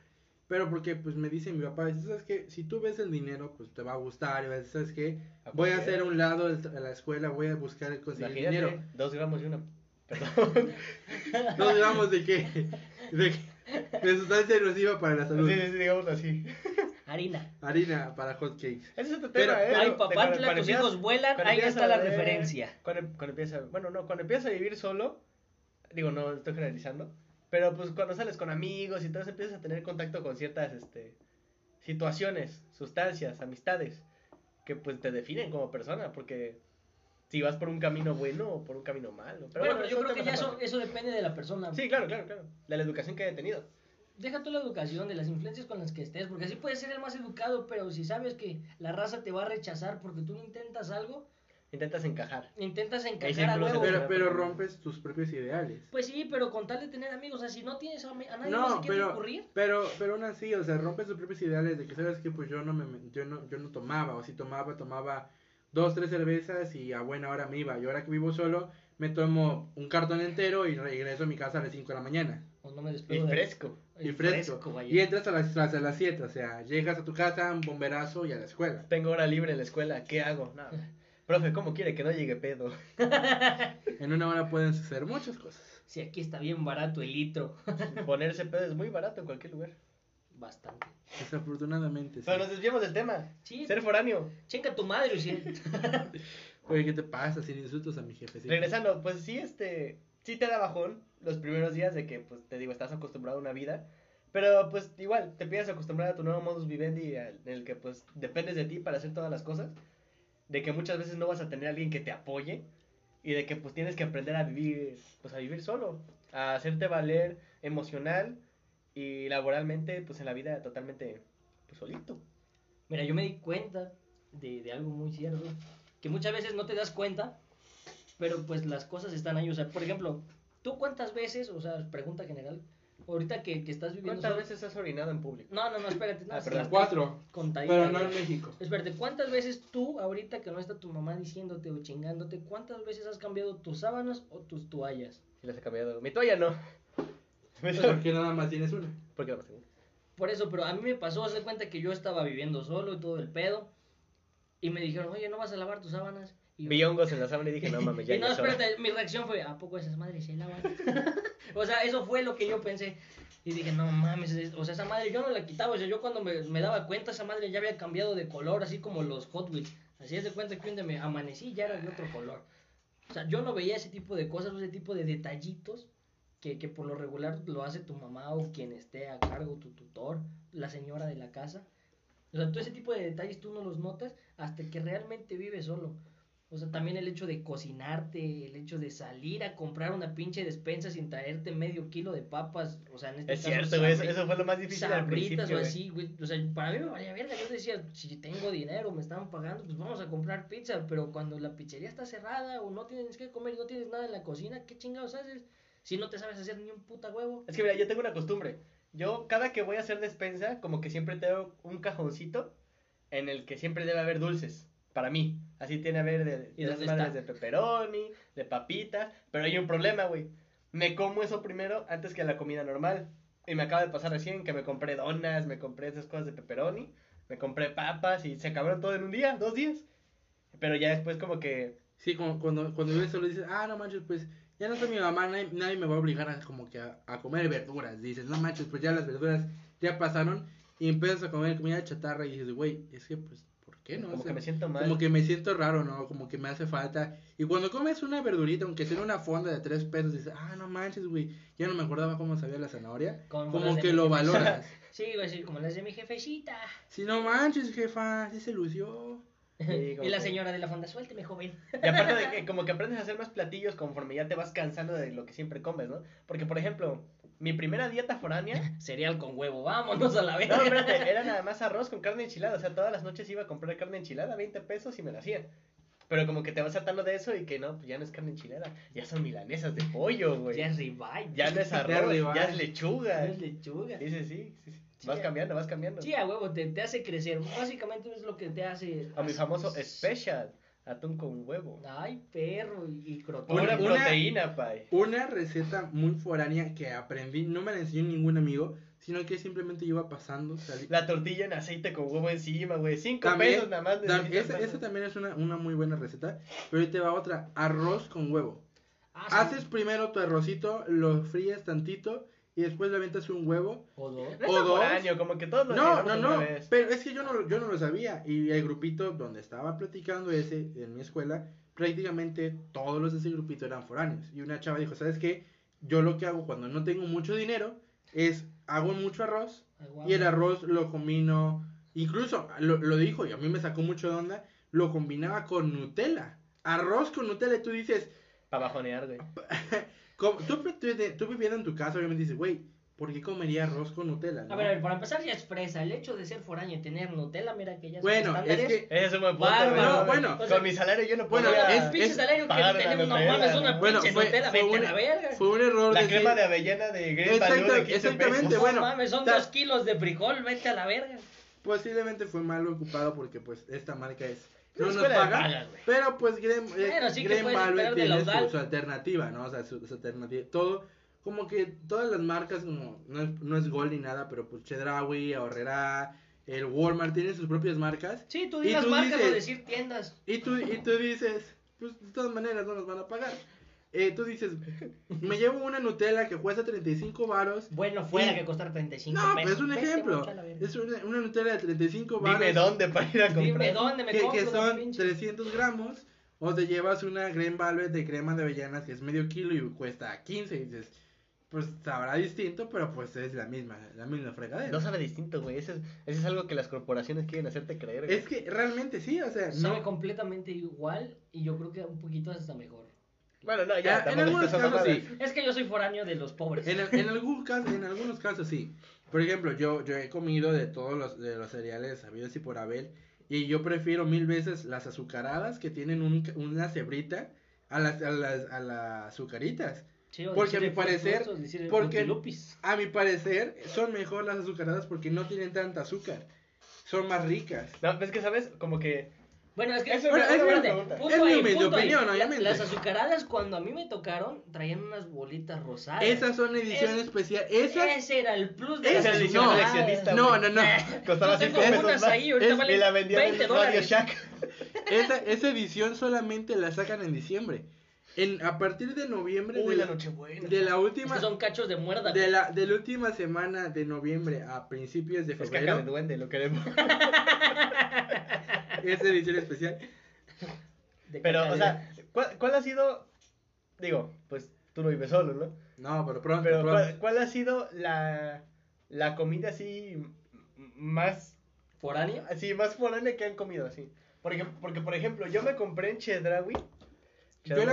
pero porque pues me dice mi papá, ¿sabes qué? Si tú ves el dinero, pues te va a gustar, y a ¿sabes qué? Voy a hacer a un lado el tra- la escuela, voy a buscar conseguir Imagínate, dinero. dos gramos y una. Perdón. No digamos de qué, de, de sustancia nociva para la salud. sí, sí, digamos así. Harina. Harina para hot cakes. Ese es otro Pero- tema, ¿eh? Ay, De papá, cuando- tus cuando empiezas- hijos vuelan, ahí empiezas está la ver- referencia. Cuando, cuando empieza, bueno, no, cuando empiezas a vivir solo, digo, no estoy generalizando, pero pues cuando sales con amigos y todo eso, empiezas a tener contacto con ciertas este, situaciones, sustancias, amistades, que pues te definen como persona, porque si vas por un camino bueno o por un camino malo. Pero bueno, bueno, pero yo creo que ya eso, eso depende de la persona. Sí, claro, claro, claro. De la educación que haya tenido. Deja tú la educación, de las influencias con las que estés, porque así puedes ser el más educado, pero si sabes que la raza te va a rechazar porque tú no intentas algo, Intentas encajar. intentas encajar a Pero, pero rompes tus propios ideales. Pues sí, pero con tal de tener amigos, o sea, si no tienes a, a nadie más No, se quiere pero, ocurrir. pero, pero aún así, o sea, rompes tus propios ideales de que sabes que pues yo no me, yo no, yo no tomaba, o si tomaba, tomaba dos, tres cervezas y a buena hora me iba. Y ahora que vivo solo, me tomo un cartón entero y regreso a mi casa a las 5 de la mañana. O no me Y despego de- fresco. Y fresco. vaya. Y entras a las, a las 7, o sea, llegas a tu casa, un bomberazo y a la escuela. Tengo hora libre en la escuela, ¿qué hago? Nada. Profe, ¿cómo quiere que no llegue pedo? En una hora pueden suceder muchas cosas. Si aquí está bien barato el litro. Ponerse pedo es muy barato en cualquier lugar. Bastante. Desafortunadamente, sí. Pero nos desviamos del tema. Sí. Ser foráneo. Chenca tu madre, o si- Oye, ¿qué te pasa? Sin insultos a mi jefe. sí. Regresando, pues sí, este, sí te da bajón los primeros días de que, pues te digo, estás acostumbrado a una vida. Pero pues igual, te empiezas a acostumbrar a tu nuevo modus vivendi en el que pues dependes de ti para hacer todas las cosas. De que muchas veces no vas a tener a alguien que te apoye. Y de que pues tienes que aprender a vivir, pues a vivir solo. A hacerte valer emocional y laboralmente, pues en la vida totalmente, pues solito. Mira, yo me di cuenta de, de algo muy cierto, que muchas veces no te das cuenta, pero pues las cosas están ahí. O sea, por ejemplo, ¿tú cuántas veces, o sea, pregunta general, ahorita que, que estás viviendo ¿Cuántas solo- veces has orinado en público? No, no, no, espérate. No, Ah, perdón. las Cuatro. contaditas, Pero no ¿no? en México. Espérate, ¿cuántas veces tú, ahorita que no está tu mamá diciéndote o chingándote, cuántas veces has cambiado tus sábanas o tus toallas? Si las he cambiado. Mi toalla no. Porque nada más tienes una. ¿Por eso, pero a mí me pasó, haz de cuenta que yo estaba viviendo solo y todo el pedo. Y me dijeron, oye, ¿no vas a lavar tus sábanas? Y yo, Vi hongos en la sábana y dije, no mames, ya, y no, espérate, mi reacción fue, ¿a poco esas madres se lavan? o sea, eso fue lo que yo pensé. Y dije, no mames, es- o sea, esa madre yo no la quitaba. O sea, yo cuando me, me daba cuenta, esa madre ya había cambiado de color, así como los Hot Wheels. Así es de cuenta que un día me amanecí y ya era de otro color. O sea, yo no veía ese tipo de cosas, ese tipo de detallitos que, que por lo regular lo hace tu mamá o quien esté a cargo, tu tutor, la señora de la casa. O sea, todo ese tipo de detalles tú no los notas hasta que realmente vives solo. O sea, también el hecho de cocinarte, el hecho de salir a comprar una pinche despensa sin traerte medio kilo de papas. O sea, en este Es caso, cierto, güey, eso, eso fue lo más difícil al sabritas principio, o así, güey. O sea, para mí me valía verga. Yo decía, si tengo dinero, me están pagando, pues vamos a comprar pizza. Pero cuando la pizzería está cerrada o no tienes que comer y no tienes nada en la cocina, ¿qué chingados haces? Si no te sabes hacer ni un puta huevo. Es que mira, yo tengo una costumbre. Yo, cada que voy a hacer despensa, como que siempre tengo un cajoncito en el que siempre debe haber dulces. Para mí. Así tiene que haber de, ¿Y de esas madres está? de pepperoni, de papitas. Pero hay un problema, güey. Me como eso primero antes que la comida normal. Y me acaba de pasar recién que me compré donas, me compré esas cosas de pepperoni, me compré papas y se acabaron todo en un día, dos días. Pero ya después como que... Sí, como cuando, cuando ves solo dices, ah, no manches, pues ya no soy mi mamá, nadie, nadie me va a obligar a como que a, a comer verduras. Dices, no manches, pues ya las verduras ya pasaron y empiezas a comer comida chatarra y dices, güey, es que pues, ¿por qué no? Como O sea, que me siento mal. como que me siento raro, ¿no? Como que me hace falta. Y cuando comes una verdurita, aunque sea una fonda de tres pesos, dices, ah, no manches, güey, ya no me acordaba cómo sabía la zanahoria. Como que lo valoras. Sí, decir, como las de mi jefecita. Si no manches, jefa, sí se lució. Y la que- señora de la fonda, suélteme, joven. Y aparte de que como que aprendes a hacer más platillos conforme ya te vas cansando de lo que siempre comes, ¿no? Porque, por ejemplo, mi primera dieta foránea... Cereal con huevo, vámonos a la vez. No, espérate, era nada más arroz con carne enchilada. O sea, todas las noches iba a comprar carne enchilada, 20 pesos y me la hacía. Pero como que te vas saltando de eso y que no, pues ya no es carne enchilada. Ya son milanesas de pollo, güey. Ya es ribeye. Ya no es Ya arroz, ribeye. ya es lechuga. Ya es lechuga. Sí, sí, sí. sí, sí. Vas cambiando, vas cambiando. Sí, a huevo, te, te hace crecer. Básicamente es lo que te hace. A mi famoso special, atún con huevo. Ay, perro, y, y crotón. Pura Una- proteína, pay. Una receta muy foránea que aprendí, no me la enseñó ningún amigo, sino que simplemente iba pasando. salí- La tortilla en aceite con huevo encima, güey. Cinco También- pesos nada más. tam- esa, más. esa también es una, una muy buena receta, pero ahí te va otra, arroz con huevo. Ah, sí. Haces primero tu arrocito, lo fríes tantito y después le aventas un huevo. O dos. No o es dos. foráneo, como que todos lo No, no, no, pero es que yo no, yo no lo sabía y el grupito donde estaba platicando ese en mi escuela, prácticamente todos los de ese grupito eran foráneos. Y una chava dijo, ¿sabes qué? Yo lo que hago cuando no tengo mucho dinero es hago mucho arroz y el arroz lo combino, incluso lo, lo dijo y a mí me sacó mucho de onda, lo combinaba con Nutella. Arroz con Nutella y tú dices, Para bajonear, güey. como- tú, tú, tú viviendo en tu casa obviamente dices, güey, ¿por qué comería arroz con Nutella? no?" A ver, a ver, para empezar ya es fresa. El hecho de ser foráneo y tener Nutella, mira que ya son Bueno, es estándares. que es un buen punto, Bárbaro. güey. No, bueno. Con O sea, mi salario yo no bueno, podría... es- pinche salario que tenemos, no mames, una. Bueno, pinche fue- Nutella, fue vete a un- la verga. Fue un error La decir- crema de avellana de Great Exacta- Value de 15 exactamente, pesos. bueno. no mames, son ta- dos kilos de frijol, vete a la verga. Posiblemente fue mal ocupado porque pues esta marca es no nos escuela de paga, pagas, güey. pero pues eh, sí Value esperar de tiene su, alternativa, ¿no? O sea, su, su alternativa, todo, como que todas las marcas, como, no es, no es Gold ni nada, pero pues Chedraui, Ahorrera, el Walmart tienen sus propias marcas, Sí, tú tú marcas o dices- decir tiendas. y tú, y tú dices, pues de todas maneras no nos van a pagar. Eh, tú dices, me llevo una Nutella que cuesta 35 varos. Bueno, fuera Y- que costar 35 No, pesos. pues es un Vete ejemplo. Es una, una Nutella de 35 varos. Dime dónde para ir a comprar. Dime dónde me que, compro que son pinche- 300 gramos. O te llevas una Green Velvet de crema de avellanas que es medio kilo y cuesta 15. Y dices, pues sabrá distinto, pero pues es la misma, la misma fregadera. No sabe distinto, güey. Ese es, ese es algo que las corporaciones quieren hacerte creer, güey. es que realmente sí, o sea, Sabe no. completamente igual y yo creo que un poquito hasta mejor. Bueno, no, ya. en algunos casos sí. Es que yo soy foráneo de los pobres. En, en, algún caso, en algunos casos sí. Por ejemplo, yo, yo he comido de todos los, de los cereales habidos y por haber. Y yo prefiero mil veces las azucaradas que tienen un- una cebrita a las, a las, a las azucaritas. Sí, o porque a mi parecer- frutos, porque-. A mi parecer, son mejor las azucaradas porque no tienen tanta azúcar. Son más ricas. No, es que, ¿sabes? Como que... Bueno, es que Eso Bueno, es es mi- pregunta. punto es mi ahí, humilde punto ahí. opinión, La- obviamente. Las azucaradas cuando a mí me tocaron traían unas bolitas rosadas. Esas son edición Es- especial. Esas, Ese era el plus de las es edición no, coleccionista, no, no, no. Costaba Yo 5 tengo pesos unas ahí, ahorita Es- valen y la vendían 20 en Radio dólares. Shack. esa, esa edición solamente la sacan en diciembre. En, a partir de noviembre Uy, de la la, Nochebuena. de la Es última que son cachos de muerda. de la, de la última semana de noviembre a principios de Es caca de febrero, duende, lo queremos. es edición especial. Pero, o sea, ¿cuál, cuál ha sido? Digo, pues tú no vives solo, ¿no? No, pero pronto, Pero, pronto. ¿cuál, cuál ha sido la, la comida así más, ¿Foráneo? así, más foránea que han comido así? Porque, porque por ejemplo, yo me compré en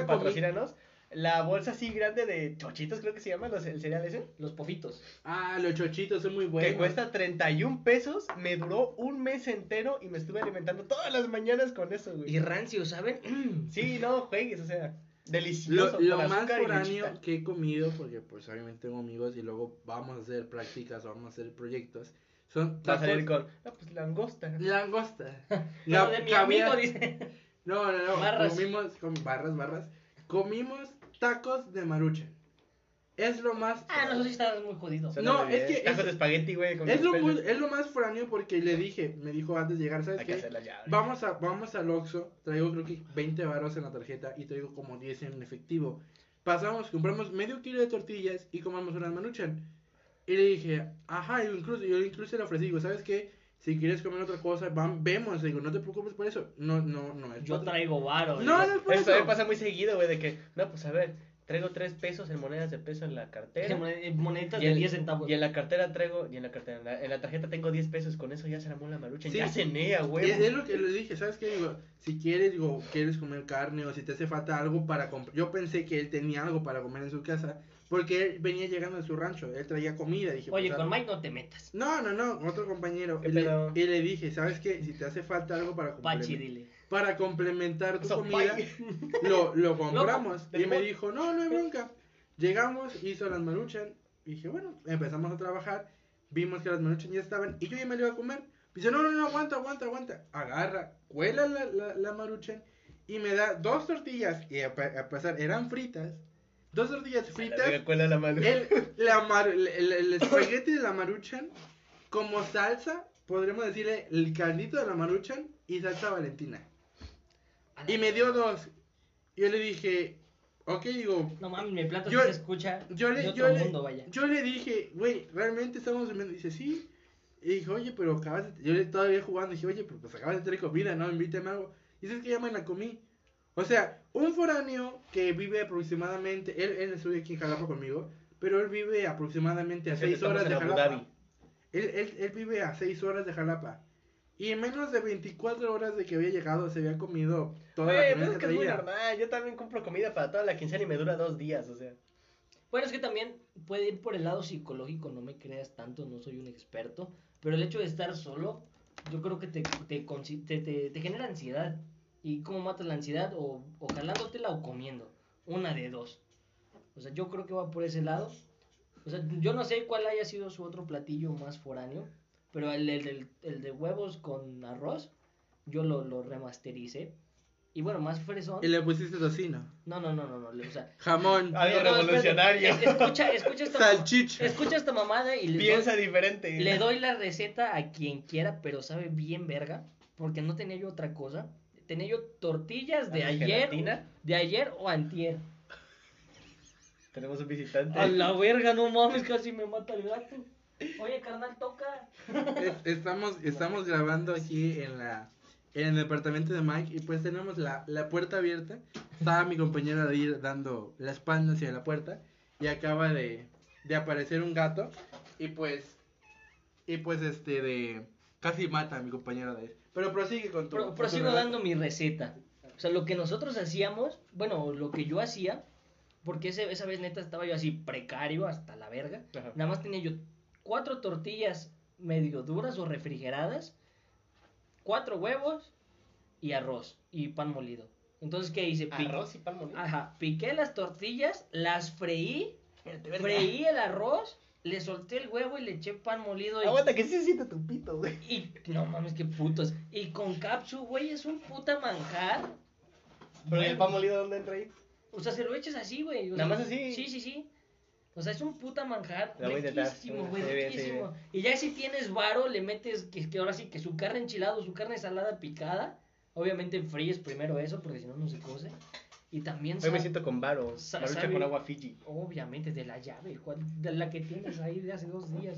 comí- patrocínanos, la bolsa así grande de chochitos, creo que se llama, los- el cereal ese, Los pofitos. Ah, los chochitos son muy buenos. que cuesta 31 pesos, me duró un mes entero y me estuve alimentando todas las mañanas con eso, güey. Y rancio, ¿saben? Sí, no, juegues, o sea, Delicioso. Lo, más foráneo que he comido, porque pues obviamente tengo amigos y luego vamos a hacer prácticas, vamos a hacer proyectos, son Va a salir con. No, pues langosta. langosta. No, de mi amigo dice. No, no, no, Barras. comimos con barras, barras. Comimos tacos de maruchan. Es lo más Ah, no, eso sí está muy jodido. No, es que Tacos es- de espagueti, güey. con es lo, muy- es lo más foráneo porque le dije, me dijo antes de llegar, ¿sabes Hay qué? ya. Vamos a vamos al Oxxo, traigo creo que 20 baros en la tarjeta y traigo como 10 en efectivo. Pasamos, compramos medio kilo de tortillas y comamos unas maruchan. Y le dije, ajá, yo incluso, yo incluso le ofrecí, digo, ¿sabes qué? Si quieres comer otra cosa, vam- vemos, digo, no te preocupes por eso. No, no, no es Yo traigo varo. No, no es por Eso eso. pasa muy seguido, güey, de que, no, pues a ver, traigo tres pesos en monedas de peso en la cartera. Moneditas Y de en- 10 centavos. Y en la cartera traigo, y en la cartera, en la, en la tarjeta tengo 10 pesos, con eso ya se armó la marucha. Sí, ya sí. cené, a Y güey. es lo que le dije, ¿sabes qué? Digo, si quieres, digo, quieres comer carne o si te hace falta algo para comprar. Yo pensé que él tenía algo para comer en su casa porque él venía llegando de su rancho, él traía comida. Dije, Oye, pues, con Mike no te metas. No, no, no, otro compañero. ¿Qué Y le, pedo? y le dije, ¿sabes qué? Si te hace falta algo para, Pachi, dile. para complementar tu comida, lo, lo compramos. del y me dijo, no, no hay bronca. Llegamos, hizo las maruchan. Y dije, bueno, empezamos a trabajar. Vimos que las maruchan ya estaban. Y yo ya me lo iba a comer. Dice, no, no, no, aguanta, aguanta, aguanta. Agarra, cuela la, la, la maruchan. Y me da dos tortillas. Y a, a pasar, eran fritas. Dos tortillas la fritas. la marucha. El, la mar- el, el- el espagueti de la maruchan como salsa, podríamos decirle el caldito de la maruchan y salsa valentina. Y me dio dos. Yo le dije, ok, digo, No mames, mi plato Yo- sí se escucha yo le, de yo le, mundo, vaya. yo le dije, güey, realmente estamos comiendo. Dice, sí. Y dije, oye, pero acabas de... Yo le todavía jugando, dije, oye, pero pues acabas de traer comida, ¿no? Invítame algo. Y dices que ya me la comí. O sea, un foráneo que vive aproximadamente, él, él estudia aquí en Jalapa conmigo, pero él vive aproximadamente a Es que 6 estamos horas de Jalapa. Él, él, él vive a 6 horas de Jalapa. Y en menos de 24 horas de que había llegado, se había comido toda la pues comida es que es muy normal. Yo también compro comida para toda la quincena y me dura dos días, o sea. Bueno, es que también puede ir por el lado psicológico, no me creas tanto, no soy un experto, pero el hecho de estar solo, yo creo que te, te, te- te genera ansiedad. ¿Y cómo matas la ansiedad? O, o jalándotela o comiendo. Una de dos. O sea, yo creo que va por ese lado. O sea, yo no sé cuál haya sido su otro platillo más foráneo, pero el, el, del- el de huevos con arroz, yo lo, lo remastericé. Y bueno, más fresón. Y le pusiste tocino. No, no, no, no, no, o sea, Jamón. Algo no, revolucionario. es- Escucha, escucha esta, Salchicha. escucha esta mamada y le Piensa doy, diferente. le doy la receta a quien quiera, pero sabe bien verga, porque no tenía yo otra cosa. Tenía yo tortillas de ¿Haces ayer, gelatina? de ayer o antier. Tenemos un visitante. A la verga, no mames, casi me mata el gato. Oye, carnal, toca. Es- Estamos, estamos grabando aquí en la en el departamento de Mike y pues tenemos la, la puerta abierta. Estaba mi compañera de ir dando la espalda hacia la puerta y acaba de, de aparecer un gato y pues y pues este de casi mata a mi compañera de ir. Pero prosigue con tu. Pro- con prosigo dando mi receta. O sea, lo que nosotros hacíamos, bueno, lo que yo hacía, porque ese- esa vez neta estaba yo así precario hasta la verga. Ajá. Nada más tenía yo cuatro tortillas medio duras o refrigeradas, cuatro huevos y arroz y pan molido. Entonces, ¿qué hice? Pi- Arroz y pan molido. Ajá, piqué las tortillas, las freí, freí el arroz, le solté el huevo y le eché pan molido. Y, Aguanta, que sí se siente tu pito, güey. y no mames, qué putos. Y con capsu, güey, es un puta manjar. Pero ¿y el pan molido dónde entra ahí? O sea, se lo eches así, güey. Nada sea, más así. Sí, sí, sí. O sea, es un puta manjar. Riquísimo, güey, riquísimo. Y ya si tienes varo, le metes que, que ahora sí que su carne enchilada o su carne salada picada. Obviamente fríes primero eso, porque si no, no se cose. Y también Hoy me siento con varo. Marucha con agua Fiji. Obviamente de la llave, ¿cuál- de la que tienes ahí de hace dos días.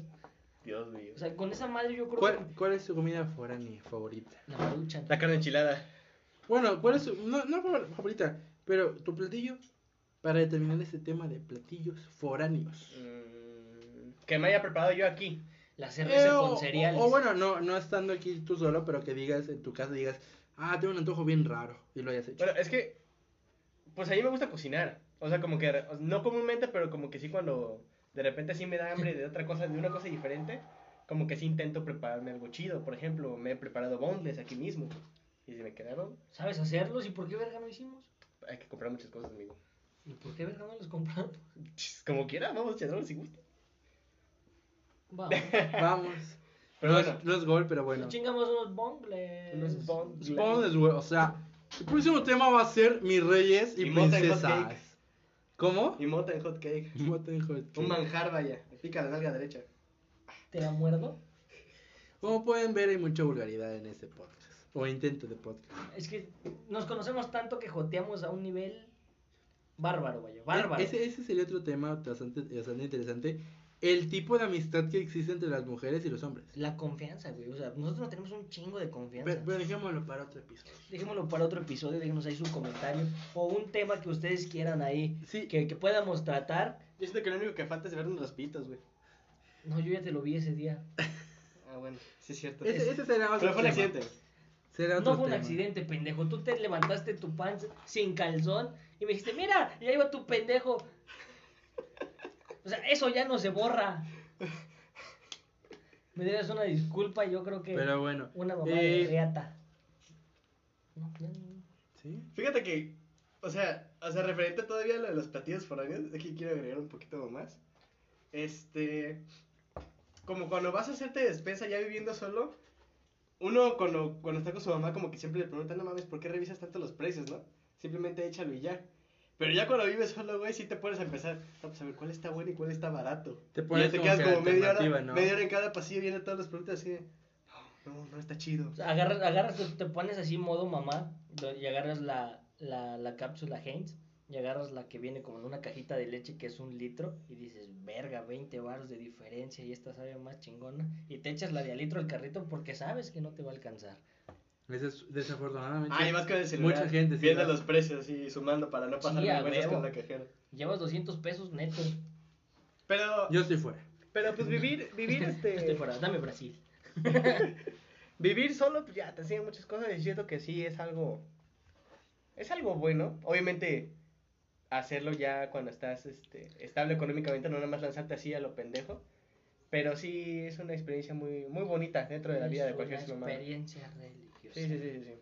Dios mío. O sea, con esa madre yo creo ¿Cuál, que. ¿Cuál es tu comida foránea favorita? La maruchan. La carne enchilada. Bueno, ¿cuál es tu, no, no favor- favorita, pero tu platillo para determinar este tema de platillos foráneos? Mm, que me haya preparado yo aquí. La cerveza Eh, o, con cereales. o- o bueno, no, no estando aquí tú solo, pero que digas en tu casa, digas, ah, tengo un antojo bien raro y lo hayas hecho. Bueno, es que. Pues a mí me gusta cocinar. O sea, como que. No comúnmente, pero como que sí cuando. De repente sí me da hambre de otra cosa, de una cosa diferente. Como que sí intento prepararme algo chido. Por ejemplo, me he preparado boneless aquí mismo. Y se me quedaron. ¿Sabes hacerlos? ¿Y por qué verga no hicimos? Hay que comprar muchas cosas, amigo. ¿Y por qué verga no los compramos? Como quiera, vamos echarlo si gusta. Vamos. Vamos. Pero no, es- bueno. no es gol, pero bueno. Nos chingamos unos bongles. Unos bong- Spawn güey, o sea, el próximo tema va a ser mis reyes y, princesas. ¿Cómo? Y mota en hot cake. Mota en hot cake. Un manjar, vaya. Me pica la nalga derecha. ¿Te la muerdo? Como pueden ver, hay mucha vulgaridad en este podcast. O intento de podcast. Es que nos conocemos tanto que joteamos a un nivel bárbaro, vaya. Bárbaro. E- Ese, ese sería otro tema bastante, bastante interesante. El tipo de amistad que existe entre las mujeres y los hombres. La confianza, güey. O sea, nosotros no tenemos un chingo de confianza. Pero, pero dejémoslo para otro episodio. Dejémoslo para otro episodio, déjenos ahí su comentario. O un tema que ustedes quieran ahí Sí. que, que podamos tratar. Yo siento que lo único que falta es vernos los pitos, güey. No, yo ya te lo vi ese día. Ah, bueno, sí es cierto. Ese, ese será otro Pero fue un tema. accidente. Será otro No fue un tema. accidente, pendejo. Tú te levantaste tu panza sin calzón y me dijiste, mira, y ahí va tu pendejo. O sea, eso ya no se borra. Me debes una disculpa, yo creo que Pero bueno. una mamá eh, de reata. No, ya no. ¿sí? Fíjate que, o sea, o sea, referente todavía a lo de los platillos foráneos, aquí quiero agregar un poquito más. Este, como cuando vas a hacerte despensa ya viviendo solo, uno cuando, cuando está con su mamá como que siempre le pregunta, no mames, ¿por qué revisas tanto los precios, no? Simplemente échalo y ya. Pero ya cuando vives solo, güey, sí te pones a empezar, no, pues a ver cuál está bueno y cuál está barato. Te Y pones ya te como quedas que como media hora, alternativa, ¿no? media hora en cada pasillo viendo todos los productos así de, no, no, no está chido. O sea, agarras, agarras, te, te pones así modo mamá y agarras la, la, la cápsula Heinz y agarras la que viene como en una cajita de leche que es un litro y dices, verga, 20 baros de diferencia y esta sabe más chingona y te echas la de a litro al carrito porque sabes que no te va a alcanzar. Desafortunadamente. Ah, y más con el celular. Mucha gente sí viendo lo los precios y sumando para no pasar vergüenzas con la cajera. Llevas 200 pesos netos. Pero, Yo estoy fuera. pero pues vivir, vivir Estoy este, fuera, dame Brasil. vivir solo, pues ya te enseña muchas cosas y siento que sí es algo, es algo bueno. Obviamente, hacerlo ya cuando estás, este, estable económicamente, no nada más lanzarte así a lo pendejo. Pero sí es una experiencia muy, muy bonita dentro de la vida de Es cualquier una ser humano. experiencia religiosa. Sí, sí, sí, sí, sí.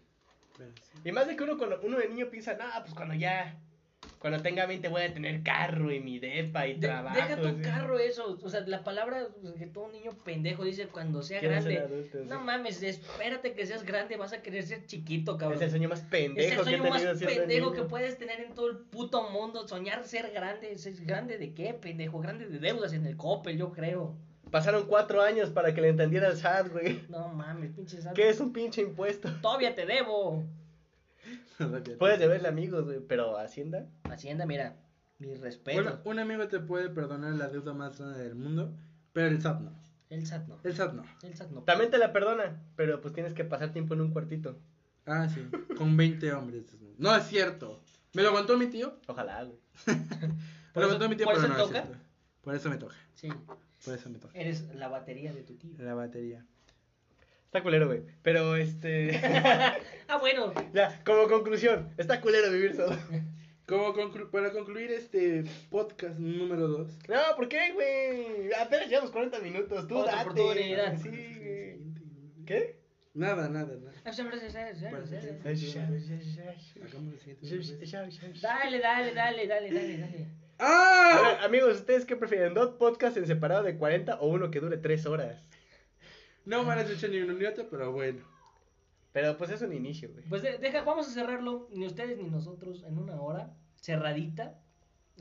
Pero sí. Y más de que uno, cuando uno de niño piensa, no, pues cuando ya, cuando tenga 20 voy a tener carro y mi depa y De- trabajo. deja tu sí. carro eso, o sea, la palabra pues, que todo niño pendejo dice cuando sea grande. sí. No mames, espérate que seas grande, vas a querer ser chiquito, cabrón. Es el sueño más Es pendejo el que he sueño tenido más pendejo que puedes tener en todo el puto mundo. Soñar ser grande. ¿Es grande de qué, pendejo? Grande de deudas en el Coppel, yo creo. Pasaron cuatro años para que le entendiera el SAT, güey. No mames, pinche santo. ¿Qué es un pinche impuesto? Todavía te debo. Puedes deberle amigos, güey, pero Hacienda. Hacienda, mira, mi respeto. Bueno, un amigo te puede perdonar la deuda más grande del mundo, pero el SAT no. El SAT no. El SAT no. El SAT no. También te la perdona, pero pues tienes que pasar tiempo en un cuartito. Ah, sí. Con 20 hombres. No es cierto. Me lo contó mi tío. Ojalá, güey. Me ¿Por lo contó mi tío, por pero eso no es toca? cierto. Por eso me toca. Sí, Por eso me toca. eres la batería de tu tío. La batería. Está culero, güey. Pero este. Ah, bueno. ya, como conclusión, está culero vivir solo. Como conclu- para concluir este podcast número 2. No, ¿por qué, güey? Apenas llevamos 40 minutos. Tú Otra date. oportunidad. Sí, güey. ¿Qué? Nada, nada, nada. Dale, dale, dale, dale, dale, dale. A ver, ¡Ah! amigos, ¿ustedes qué prefieren? ¿Dos podcasts en separado de 40 o uno que dure 3 horas? No me has hecho ni uno ni otro, pero bueno. Pero pues es un inicio, güey. Pues de- deja, vamos a cerrarlo, ni ustedes ni nosotros, en una hora, cerradita,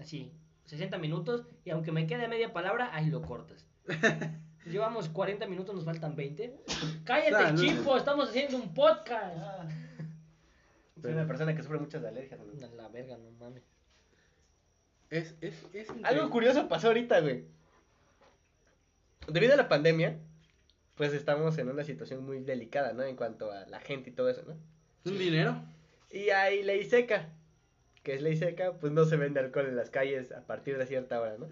así, 60 minutos, y aunque me quede media palabra, ahí lo cortas. Llevamos 40 minutos, nos faltan 20. Cállate, Salud. chipo, estamos haciendo un podcast. Soy una persona que sufre muchas alergias, La verga, no mames. Es, es, es Algo curioso pasó ahorita, güey. Debido a la pandemia, pues estamos en una situación muy delicada, ¿no? En cuanto a la gente y todo eso, ¿no? ¿Un dinero? Y hay ley seca. Que es ley seca, pues no se vende alcohol en las calles a partir de cierta hora, ¿no?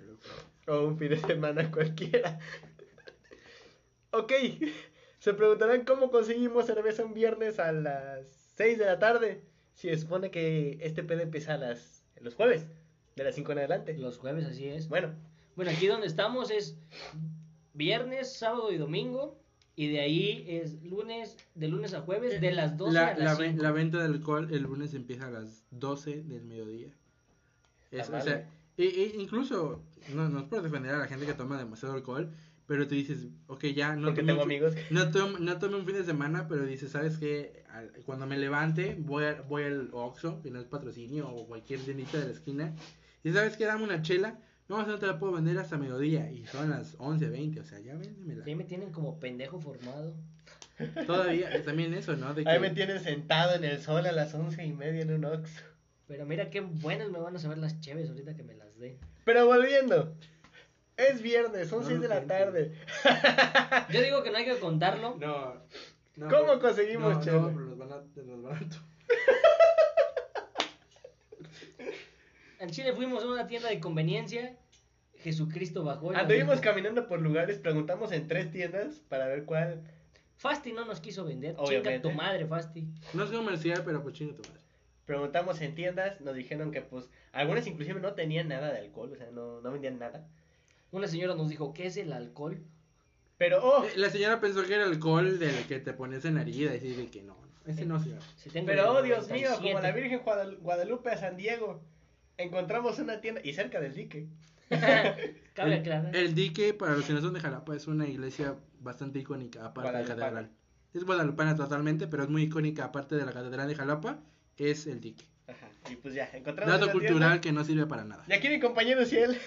O un fin de semana cualquiera. ok, se preguntarán cómo conseguimos cerveza un viernes a las 6 de la tarde. Si se supone que este pedo empieza a las, los jueves, de las 5 en adelante. Los jueves, así es. Bueno, Bueno, aquí donde estamos es viernes, sábado y domingo. Y de ahí es lunes, de lunes a jueves, de las 12 La, a la, las ve- 5. la venta de alcohol el lunes empieza a las 12 del mediodía. Es, Ah, o sea, e- e incluso, no, no es por defender a la gente que toma demasiado alcohol, pero tú dices, ok, ya no tengo amigos. No tomé, no tomé un fin de semana, pero dices, ¿sabes qué? Al- Cuando me levante, voy, a- voy al Oxxo, que no es patrocinio, o cualquier tiendita de la esquina, y ¿sabes qué? Dame una chela. No, no te la puedo vender hasta mediodía, y son las 11, 20, o sea, ya véndemela. Ahí me tienen como pendejo formado. Todavía, es también eso, ¿no? De Ahí que- me tienen sentado en el sol a las once y media en un Ox. Pero mira qué buenas me van a saber las cheves ahorita que me las den. Pero volviendo. Es viernes, son No 6 lo de la tarde. Yo digo que no hay que contarlo. No. no, ¿Cómo pero- conseguimos no? No, pero nos van a, nos van a- En Chile fuimos a una tienda de conveniencia. Jesucristo bajó. Anduvimos caminando por lugares, preguntamos en tres tiendas para ver cuál. Fasti no nos quiso vender. Chinga Obviamente. tu madre, Fasti. No es comercial, pero pues chingo tu madre. Preguntamos en tiendas, nos dijeron que pues algunas inclusive no tenían nada de alcohol, o sea, no, no vendían nada. Una señora nos dijo, ¿qué es el alcohol? Pero, oh, Eh, La señora pensó que era alcohol del que te pones en la herida y de que no, no, ese no se Si pero oh Dios mío, 97. como la Virgen Guadal- Guadalupe a San Diego, encontramos una tienda y cerca del dique. Cabe el, aclarar. el dique, para los que no son de Jalapa, es una iglesia bastante icónica, aparte de la catedral. Es guadalupana totalmente, pero es muy icónica, aparte de la catedral de Jalapa, es el dique. Ajá, y pues ya, encontramos Dato una cultural tienda. que no sirve para nada. Y aquí mi compañero Ciel,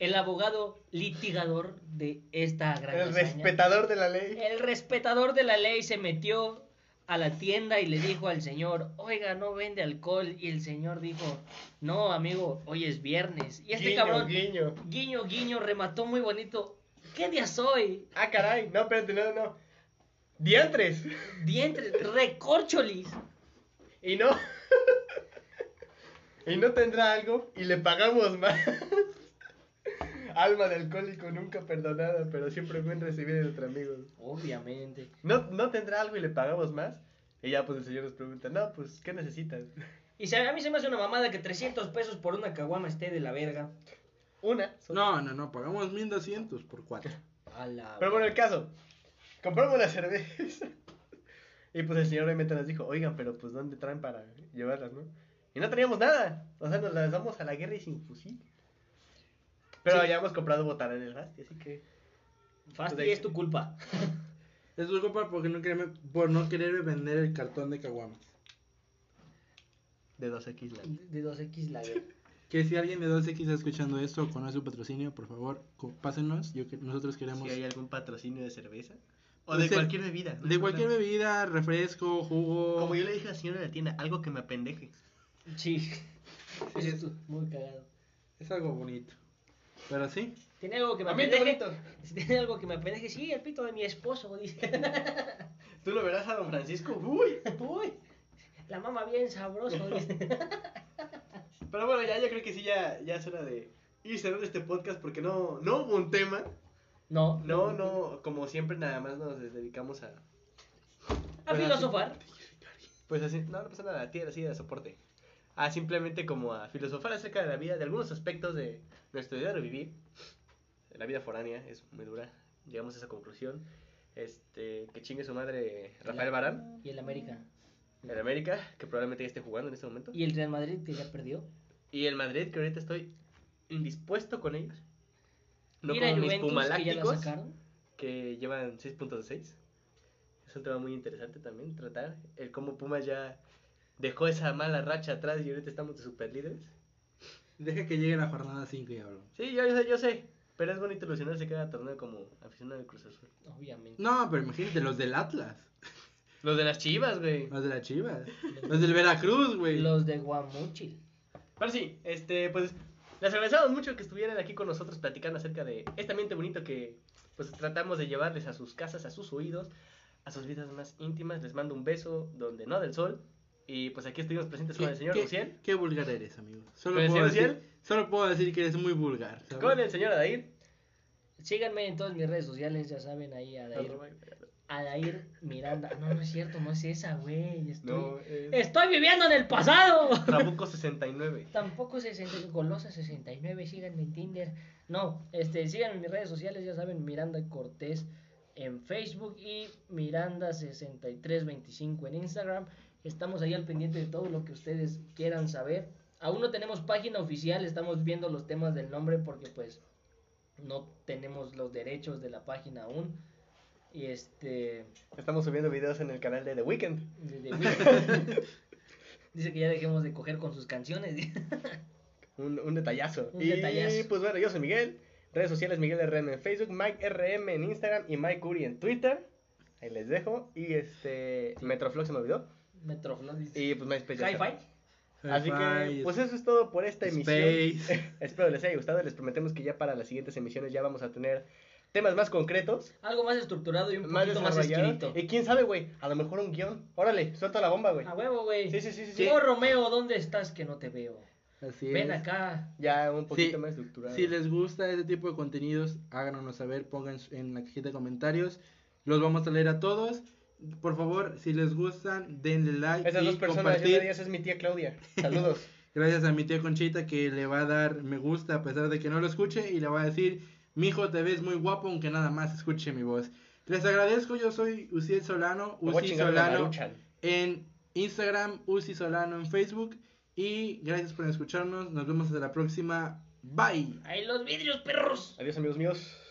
El abogado litigador de esta gran el hazaña. respetador de la ley. El respetador de la ley se metió a la tienda y le dijo al señor, oiga, no vende alcohol. Y el señor dijo, no, amigo, hoy es viernes. Y este guiño, cabrón, guiño. guiño, guiño, remató muy bonito. ¿Qué día soy? Ah, caray, no, espérate, no, no. Diantres. Dientes, recorcholis. Y no. y no tendrá algo y le pagamos más. Alma de alcohólico nunca perdonada, pero siempre buen recibir entre amigos. Obviamente. No, no tendrá algo y le pagamos más. Y ya pues el señor nos pregunta, no, pues, ¿qué necesitas? Y se- a mí se me hace una mamada que 300 pesos por una caguama esté de la verga. Una. No, no, no, pagamos 1200 por cuatro. A la Pero bueno, el caso. Compramos la cerveza. Y pues el señor obviamente nos dijo, oigan, pero pues ¿dónde traen para llevarlas, no? Y no teníamos nada. O sea, nos las damos a la guerra y sin fusil. Pero Sí. ya hemos comprado botana en el Rasti, así que... Fasti Pues de- es tu culpa. Es su culpa porque no querer, por no querer vender el cartón de caguamas. De 2X la... De 2X la verga. Que si alguien de 2X está escuchando esto o conoce un patrocinio, por favor, pásenos. Yo, que- nosotros queremos Si hay algún patrocinio de cerveza. O de ser cualquier bebida. no de cualquier bebida, refresco, jugo. Como yo le dije a la señora de la tienda, algo que me apendeje. Sí. Eso es muy cagado. Es algo bonito. Pero sí. ¿Tiene algo que me A mí qué apendeje? bonito. Si tiene algo que me apendeje, sí, el pito de mi esposo, dice. Tú lo verás a don Francisco. Uy. Uy, la mama bien sabroso, dice. Pero bueno, ya yo creo que sí, ya, ya es hora de ir cerrando este podcast porque no, no hubo un tema. No, No, no, como siempre nada más nos dedicamos a... A Pues filosofar. Pues así, no, no pasa nada, tía así de soporte. A simplemente como a filosofar acerca de la vida, de algunos aspectos de nuestro diario vivir. La vida foránea es muy dura. Llegamos a esa conclusión. Este, que chingue su madre Rafael Barán, Y el América. el América, que probablemente ya esté jugando en este momento. Y el Real Madrid, que ya perdió. Y el Madrid, que ahorita estoy indispuesto con ellos. No como mis que pumalácticos, sacaron. que llevan 6 puntos de 6. Es un tema muy interesante también, tratar el cómo Pumas ya dejó esa mala racha atrás y ahorita estamos de super líderes. Deja que llegue la jornada 5 y hablamos. Sí, yo, yo sé, yo sé, pero es bonito ilusionarse cada torneo como aficionado del Cruz Azul. Obviamente. No, pero imagínate, los del Atlas. Los de las chivas, güey. Los de la Chivas. Los del Veracruz, güey. Los de Guamuchil. Pero sí, este, pues, les agradecemos mucho que estuvieran aquí con nosotros platicando acerca de este ambiente bonito que, pues, tratamos de llevarles a sus casas, a sus oídos, a sus vidas más íntimas. Les mando un beso donde no del sol. Y pues aquí estuvimos presentes con el señor qué, Luciel, qué vulgar eres, amigo. Solo ¿Con el puedo, señor decir, Luciel? solo puedo decir que eres muy vulgar. ¿sabes? con el señor Adair. Síganme en todas mis redes sociales, ya saben, ahí Adair, Adair Miranda. No, no es cierto, no es esa, güey. Estoy... No, es Estoy viviendo en el pasado. Trabuco 69. Tampoco 60, Golosa 69, síganme en Tinder. No, este, síganme en mis redes sociales, ya saben, Miranda Cortés en Facebook y Miranda6325 en Instagram. Estamos ahí al pendiente de todo lo que ustedes quieran saber. Aún no tenemos página oficial, estamos viendo los temas del nombre porque pues no tenemos los derechos de la página aún. Y este... Estamos subiendo videos en el canal de The Weeknd. de- de Weeknd. Dice que ya dejemos de coger con sus canciones. Un, un detallazo. Un y detallazo. pues bueno, yo soy Miguel. Redes sociales Miguel RM en Facebook, Mike RM en Instagram y Mike Uri en Twitter. Ahí les dejo. Y este. Sí. Metroflog se me olvidó. Metroflog dice. Y pues MySpace. ya. Hi-Fi. Así que, pues eso es todo por esta emisión. Space. Espero les haya gustado. Les prometemos que ya para las siguientes emisiones ya vamos a tener temas más concretos, Algo más estructurado y un más poquito más escrito. Y quién sabe, güey, a lo mejor un guion. Órale, suelta la bomba, güey. A huevo, güey. Sí, sí, sí, sí. sí. Oh, Romeo, ¿dónde estás que no te veo? Así Ven es. acá. Ya un poquito Sí, más estructurado. Si les gusta este tipo de contenidos, háganos saber, pongan en la cajita de comentarios. Los vamos a leer a todos. Por favor, si les gustan, denle like Esas y dos personas, compartir. ellas es mi tía Claudia. Saludos. Gracias a mi tía Conchita que le va a dar me gusta a pesar de que no lo escuche y le va a decir, mijo, te ves muy guapo aunque nada más escuche mi voz. Les agradezco, yo soy Uciel Solano, Uci Solano en Instagram, Uci Solano en Facebook y gracias por escucharnos, nos vemos hasta la próxima, bye. Ahí los vidrios, perros. Adiós, amigos míos.